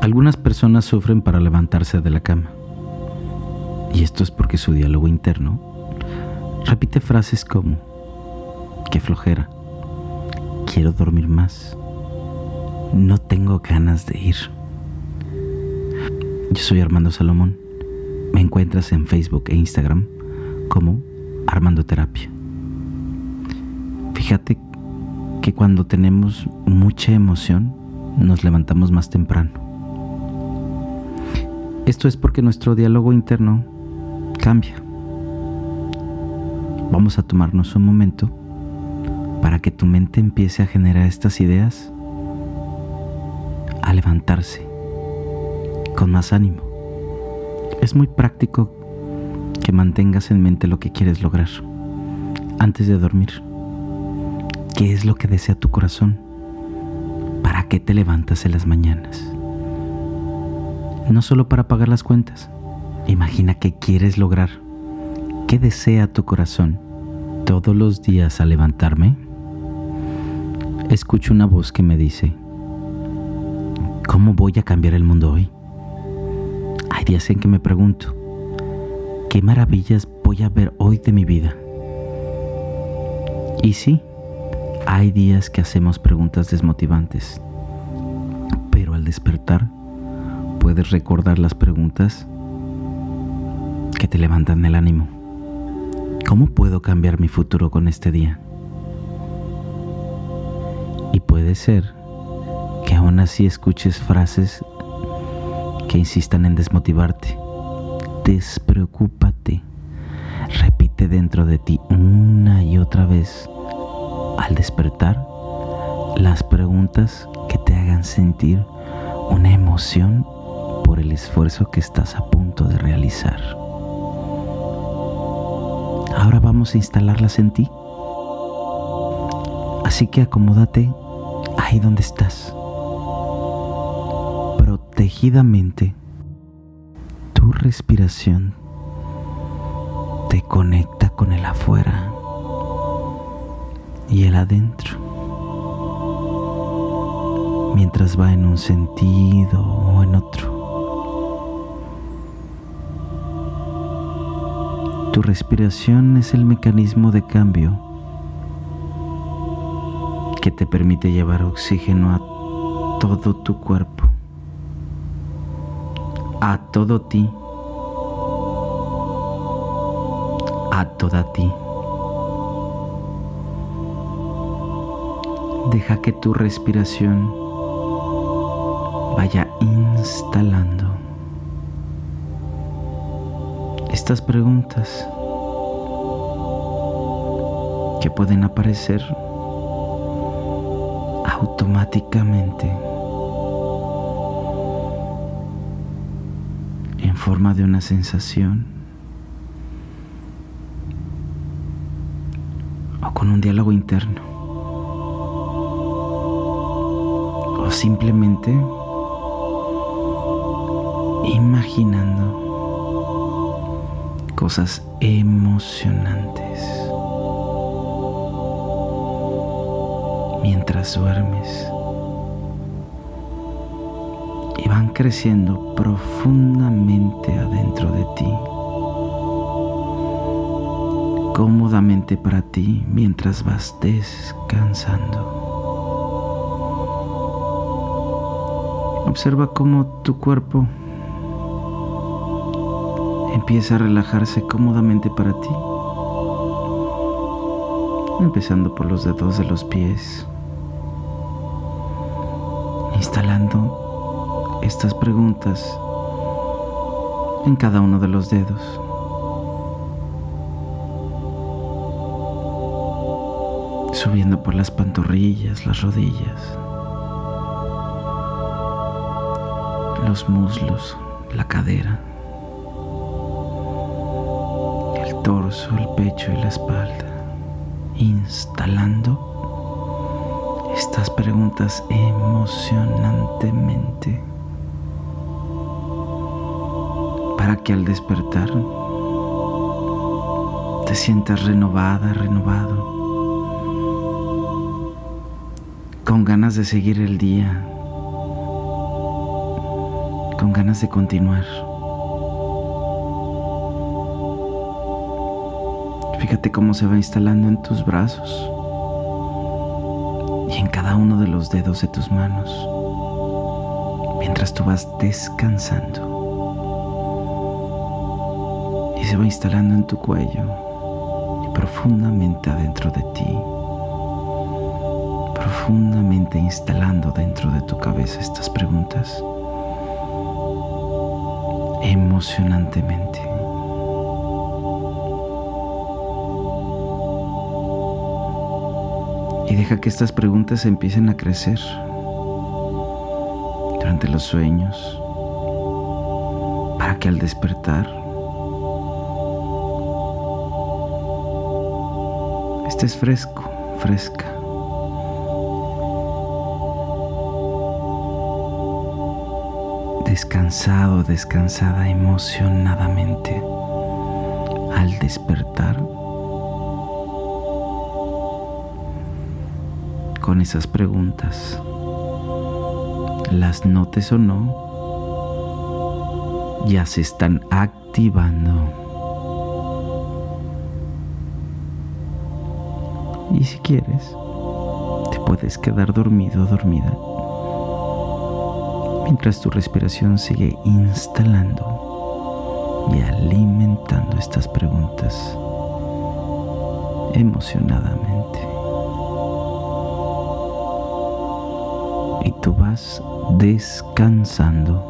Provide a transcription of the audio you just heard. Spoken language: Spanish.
Algunas personas sufren para levantarse de la cama. Y esto es porque su diálogo interno repite frases como, qué flojera, quiero dormir más, no tengo ganas de ir. Yo soy Armando Salomón. Me encuentras en Facebook e Instagram como Armando Terapia. Fíjate que cuando tenemos mucha emoción nos levantamos más temprano. Esto es porque nuestro diálogo interno cambia. Vamos a tomarnos un momento para que tu mente empiece a generar estas ideas, a levantarse con más ánimo. Es muy práctico que mantengas en mente lo que quieres lograr antes de dormir. ¿Qué es lo que desea tu corazón? ¿Para qué te levantas en las mañanas? no solo para pagar las cuentas. Imagina qué quieres lograr. ¿Qué desea tu corazón? Todos los días al levantarme, escucho una voz que me dice, ¿cómo voy a cambiar el mundo hoy? Hay días en que me pregunto, ¿qué maravillas voy a ver hoy de mi vida? Y sí, hay días que hacemos preguntas desmotivantes, pero al despertar, puedes recordar las preguntas que te levantan el ánimo. ¿Cómo puedo cambiar mi futuro con este día? Y puede ser que aún así escuches frases que insistan en desmotivarte. Despreocúpate. Repite dentro de ti una y otra vez al despertar las preguntas que te hagan sentir una emoción por el esfuerzo que estás a punto de realizar. Ahora vamos a instalarlas en ti. Así que acomódate ahí donde estás. Tu respiración te conecta con el afuera y el adentro. Mientras va en un sentido o en otro. Tu respiración es el mecanismo de cambio que te permite llevar oxígeno a todo tu cuerpo, a todo ti, a toda ti. Deja que tu respiración vaya instalando estas preguntas que pueden aparecer automáticamente forma de una sensación. O con un diálogo interno. O simplemente imaginando cosas emocionantes. Mientras duermes van creciendo profundamente adentro de ti, cómodamente para ti mientras vas descansando. Observa cómo tu cuerpo empieza a relajarse cómodamente para ti, empezando por los dedos de los pies, instalando estas preguntas en cada uno de los dedos. Subiendo por las pantorrillas, las rodillas, los muslos, la cadera, el torso, el pecho y la espalda, instalando estas preguntas emocionantemente para que al despertar te sientas renovada, renovado, con ganas de seguir el día, con ganas de continuar. Fíjate cómo se va instalando en tus brazos y en cada uno de los dedos de tus manos mientras tú vas descansando. Se va instalando en tu cuello y profundamente adentro de ti. Profundamente instalando dentro de tu cabeza estas preguntas. Emocionantemente. Y deja que estas preguntas empiecen a crecer durante los sueños, para que al despertar estés fresco, fresca. Descansado, descansada emocionadamente al despertar con esas preguntas, las notes o no, ya se están activando. Y si quieres, te puedes quedar dormido dormida mientras tu respiración sigue instalando y alimentando estas preguntas emocionadamente. y tú vas descansando.